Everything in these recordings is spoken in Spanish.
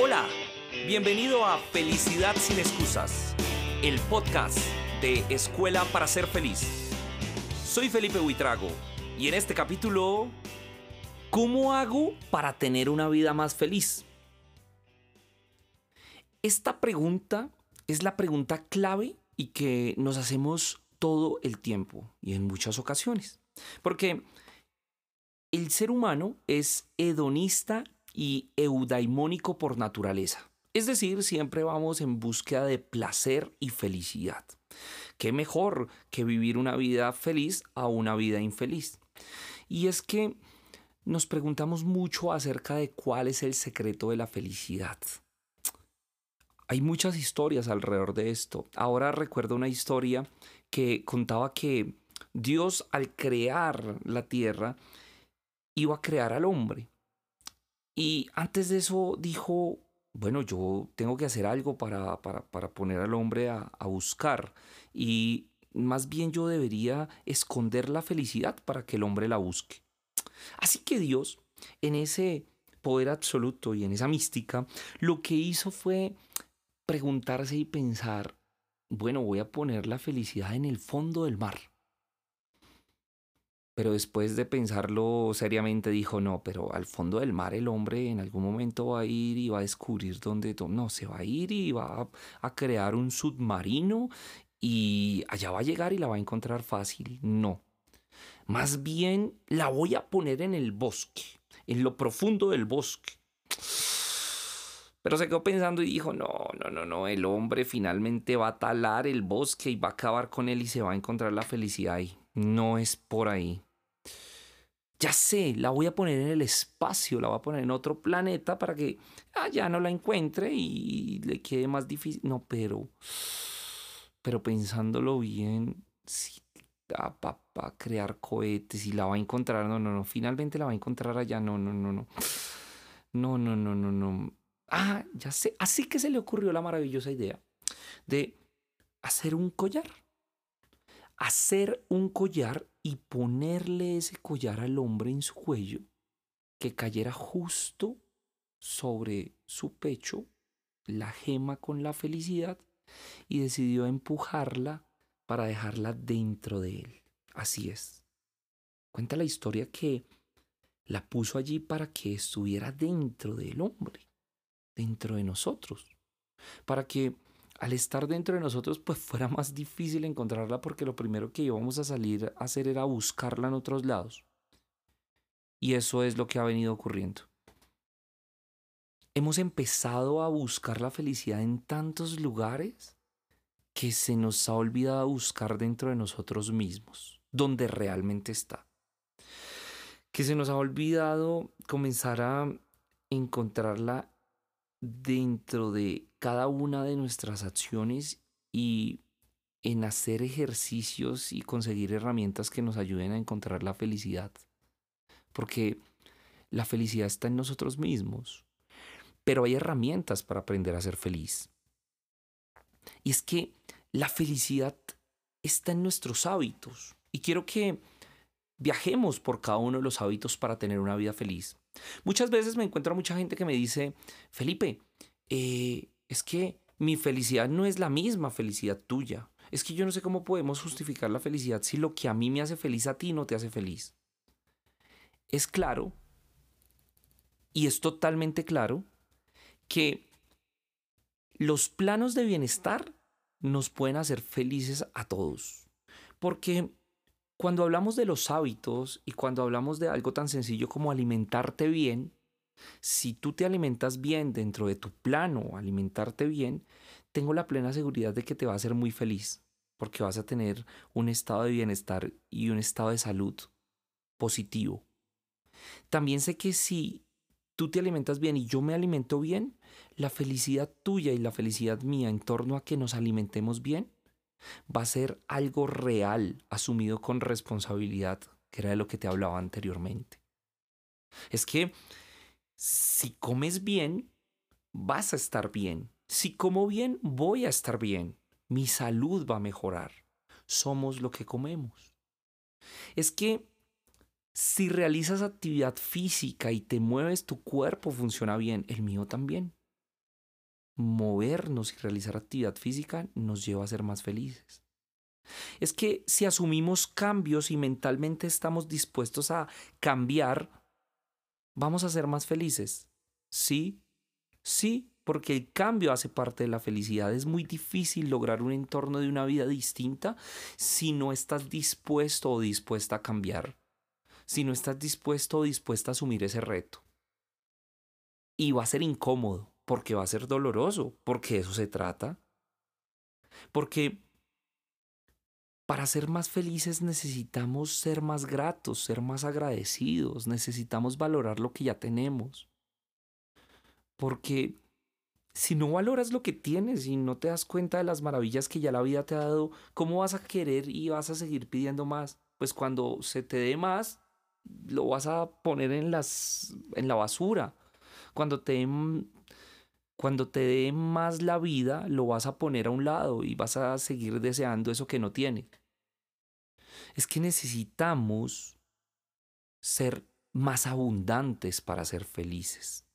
Hola, bienvenido a Felicidad sin excusas, el podcast de Escuela para ser feliz. Soy Felipe Huitrago y en este capítulo, ¿cómo hago para tener una vida más feliz? Esta pregunta es la pregunta clave y que nos hacemos todo el tiempo y en muchas ocasiones. Porque el ser humano es hedonista y eudaimónico por naturaleza. Es decir, siempre vamos en búsqueda de placer y felicidad. ¿Qué mejor que vivir una vida feliz a una vida infeliz? Y es que nos preguntamos mucho acerca de cuál es el secreto de la felicidad. Hay muchas historias alrededor de esto. Ahora recuerdo una historia que contaba que Dios al crear la tierra iba a crear al hombre. Y antes de eso dijo, bueno, yo tengo que hacer algo para, para, poner al hombre a, a buscar. Y más bien yo debería esconder la felicidad para que el hombre la busque. Así que Dios, en ese poder absoluto y en esa mística, lo que hizo fue preguntarse y pensar, bueno, voy a poner la felicidad en el fondo del mar. Pero después de pensarlo seriamente dijo, no, pero al fondo del mar el hombre en algún momento va a ir y va a descubrir dónde, no, se va a ir y va a, crear un submarino y allá va a llegar y la va a encontrar fácil. No. Más bien la voy a poner en el bosque, en lo profundo del bosque. Pero se quedó pensando y dijo, no, no, no, no, el hombre finalmente va a talar el bosque y va a acabar con él y se va a encontrar la felicidad ahí. No es por ahí. Ya sé, la voy a poner en el espacio, la voy a poner en otro planeta para que allá ah, no la encuentre y le quede más difícil. No, pero, pero pensándolo bien, si va a crear cohetes y la va a encontrar, no, no, no, finalmente la va a encontrar allá, no, no, no, no. No, no, no, no, no. Ah, ya sé. Así que se le ocurrió la maravillosa idea de hacer un collar. Hacer un collar y ponerle ese collar al hombre en su cuello que cayera justo sobre su pecho, la gema con la felicidad, y decidió empujarla para dejarla dentro de él. Así es. Cuenta la historia que la puso allí para que estuviera dentro del hombre dentro de nosotros. Para que al estar dentro de nosotros pues fuera más difícil encontrarla porque lo primero que íbamos a salir a hacer era buscarla en otros lados. Y eso es lo que ha venido ocurriendo. Hemos empezado a buscar la felicidad en tantos lugares que se nos ha olvidado buscar dentro de nosotros mismos, donde realmente está. Que se nos ha olvidado comenzar a encontrarla dentro de cada una de nuestras acciones y en hacer ejercicios y conseguir herramientas que nos ayuden a encontrar la felicidad. Porque la felicidad está en nosotros mismos. Pero hay herramientas para aprender a ser feliz. Y es que la felicidad está en nuestros hábitos. Y quiero que viajemos por cada uno de los hábitos para tener una vida feliz. Muchas veces me encuentro mucha gente que me dice, Felipe, eh, es que mi felicidad no es la misma felicidad tuya. Es que yo no sé cómo podemos justificar la felicidad si lo que a mí me hace feliz a ti no te hace feliz. Es claro, y es totalmente claro, que los planos de bienestar nos pueden hacer felices a todos. Porque cuando hablamos de los hábitos y cuando hablamos de algo tan sencillo como alimentarte bien, si tú te alimentas bien dentro de tu plano, alimentarte bien, tengo la plena seguridad de que te va a hacer muy feliz, porque vas a tener un estado de bienestar y un estado de salud positivo. También sé que si tú te alimentas bien y yo me alimento bien, la felicidad tuya y la felicidad mía en torno a que nos alimentemos bien va a ser algo real, asumido con responsabilidad, que era de lo que te hablaba anteriormente. Es que si comes bien, vas a estar bien. Si como bien, voy a estar bien. Mi salud va a mejorar. Somos lo que comemos. es que si realizas actividad física y te mueves, tu cuerpo funciona bien, el mío también. Movernos y realizar actividad física nos lleva a ser más felices. Es que si asumimos cambios y mentalmente estamos dispuestos a cambiar, vamos a ser más felices. Sí, sí, porque el cambio hace parte de la felicidad. Es muy difícil lograr un entorno de una vida distinta si no estás dispuesto o dispuesta a cambiar si no estás dispuesto o dispuesta a asumir ese reto. Y va a ser incómodo, porque va a ser doloroso, porque eso se trata. Porque para ser más felices necesitamos ser más gratos, ser más agradecidos, necesitamos valorar lo que ya tenemos. Porque si no valoras lo que tienes y no te das cuenta de las maravillas que ya la vida te ha dado, ¿cómo vas a querer y vas a seguir pidiendo más? Pues cuando se te dé más, lo vas a poner en, las, en la basura. Cuando te, cuando te dé más la vida, lo vas a poner a un lado y vas a seguir deseando eso que no tiene. Es que necesitamos ser más abundantes para ser felices.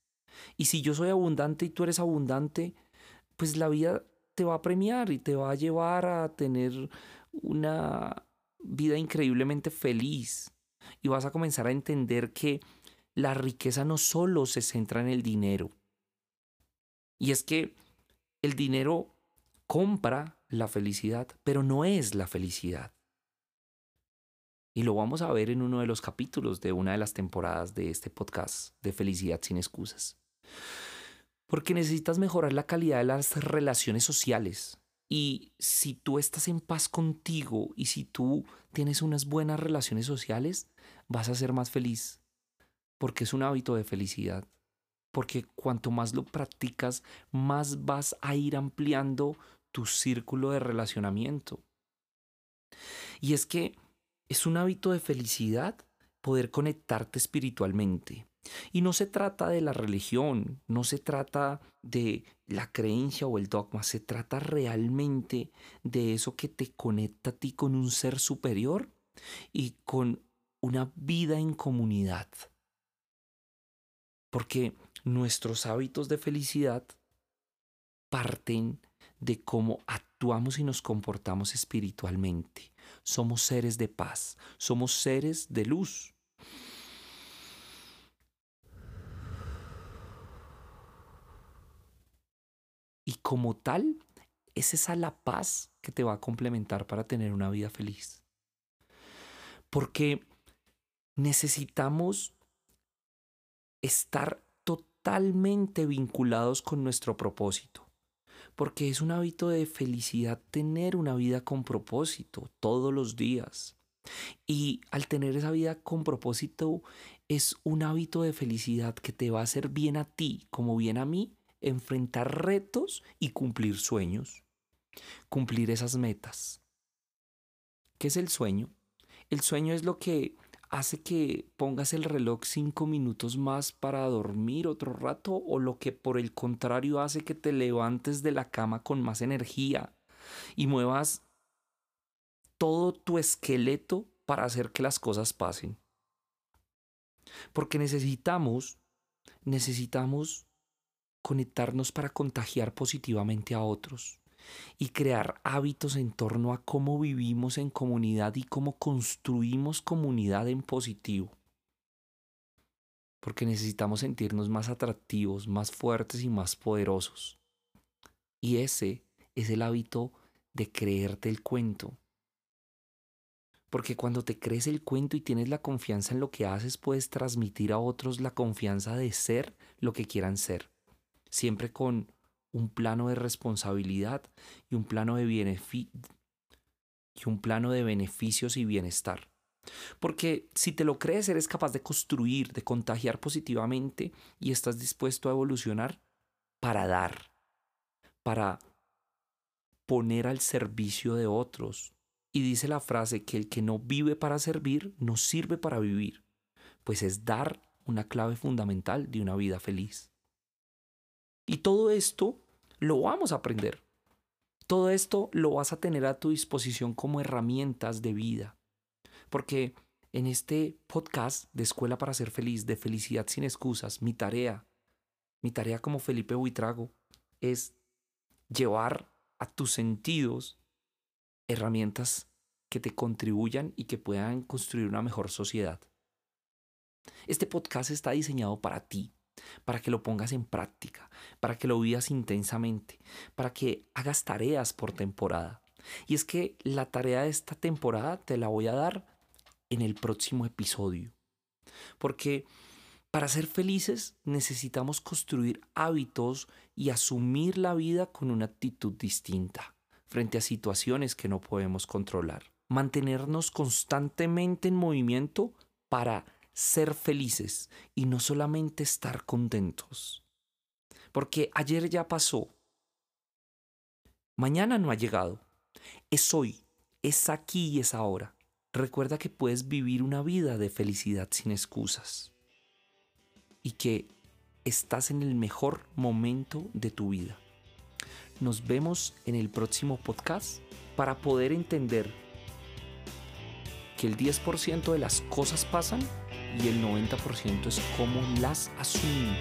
Y si yo soy abundante y tú eres abundante, pues la vida te va a premiar y te va a llevar a tener una vida increíblemente feliz y vas a comenzar a entender que la riqueza no solo se centra en el dinero. Y es que el dinero compra la felicidad, pero no es la felicidad. Y lo vamos a ver en uno de los capítulos de una de las temporadas de este podcast de Felicidad sin excusas. Porque necesitas mejorar la calidad de las relaciones sociales. Y si tú estás en paz contigo y si tú tienes unas buenas relaciones sociales, vas a ser más feliz, porque es un hábito de felicidad, porque cuanto más lo practicas, más vas a ir ampliando tu círculo de relacionamiento. Y es que es un hábito de felicidad poder conectarte espiritualmente. Y no se trata de la religión, no se trata de la creencia o el dogma, se trata realmente de eso que te conecta a ti con un ser superior y con una vida en comunidad. Porque nuestros hábitos de felicidad parten de cómo actuamos y nos comportamos espiritualmente. Somos seres de paz, somos seres de luz. Y como tal, es esa la paz que te va a complementar para tener una vida feliz. Porque necesitamos estar totalmente vinculados con nuestro propósito, porque es un hábito de felicidad tener una vida con propósito todos los días. Y al tener esa vida con propósito es un hábito de felicidad que te va a hacer bien a ti como bien a mí enfrentar retos y cumplir sueños, cumplir esas metas. ¿Qué es el sueño? El sueño es lo que hace que pongas el reloj cinco minutos más para dormir otro rato o lo que por el contrario hace que te levantes de la cama con más energía y muevas todo tu esqueleto para hacer que las cosas pasen. Porque necesitamos, necesitamos conectarnos para contagiar positivamente a otros y crear hábitos en torno a cómo vivimos en comunidad y cómo construimos comunidad en positivo. Porque necesitamos sentirnos más atractivos, más fuertes y más poderosos. Y ese es el hábito de creerte el cuento. Porque cuando te crees el cuento y tienes la confianza en lo que haces, puedes transmitir a otros la confianza de ser lo que quieran ser. Siempre con un plano de responsabilidad y un plano de, y un plano de beneficios y bienestar. Porque si te lo crees, eres capaz de construir, de contagiar positivamente y estás dispuesto a evolucionar para dar, para poner al servicio de otros. Y dice la frase que el que no vive para servir, no sirve para vivir, pues es dar una clave fundamental de una vida feliz. Y todo esto lo vamos a aprender. Todo esto lo vas a tener a tu disposición como herramientas de vida. Porque en este podcast de Escuela para Ser Feliz, de Felicidad sin Excusas, mi tarea, mi tarea como Felipe Buitrago es llevar a tus sentidos herramientas que te contribuyan y que puedan construir una mejor sociedad. Este podcast está diseñado para ti, para que lo pongas en práctica, para que lo vivas intensamente, para que hagas tareas por temporada. Y es que la tarea de esta temporada te la voy a dar en el próximo episodio. Porque para ser felices necesitamos construir hábitos y asumir la vida con una actitud distinta frente a situaciones que no podemos controlar. Mantenernos constantemente en movimiento para ser felices y no solamente estar contentos. Porque ayer ya pasó. Mañana no ha llegado. Es hoy, es aquí y es ahora. Recuerda que puedes vivir una vida de felicidad sin excusas y que estás en el mejor momento de tu vida. Nos vemos en el próximo podcast para poder entender que el 10% de las cosas pasan y el 90% es cómo las asumimos.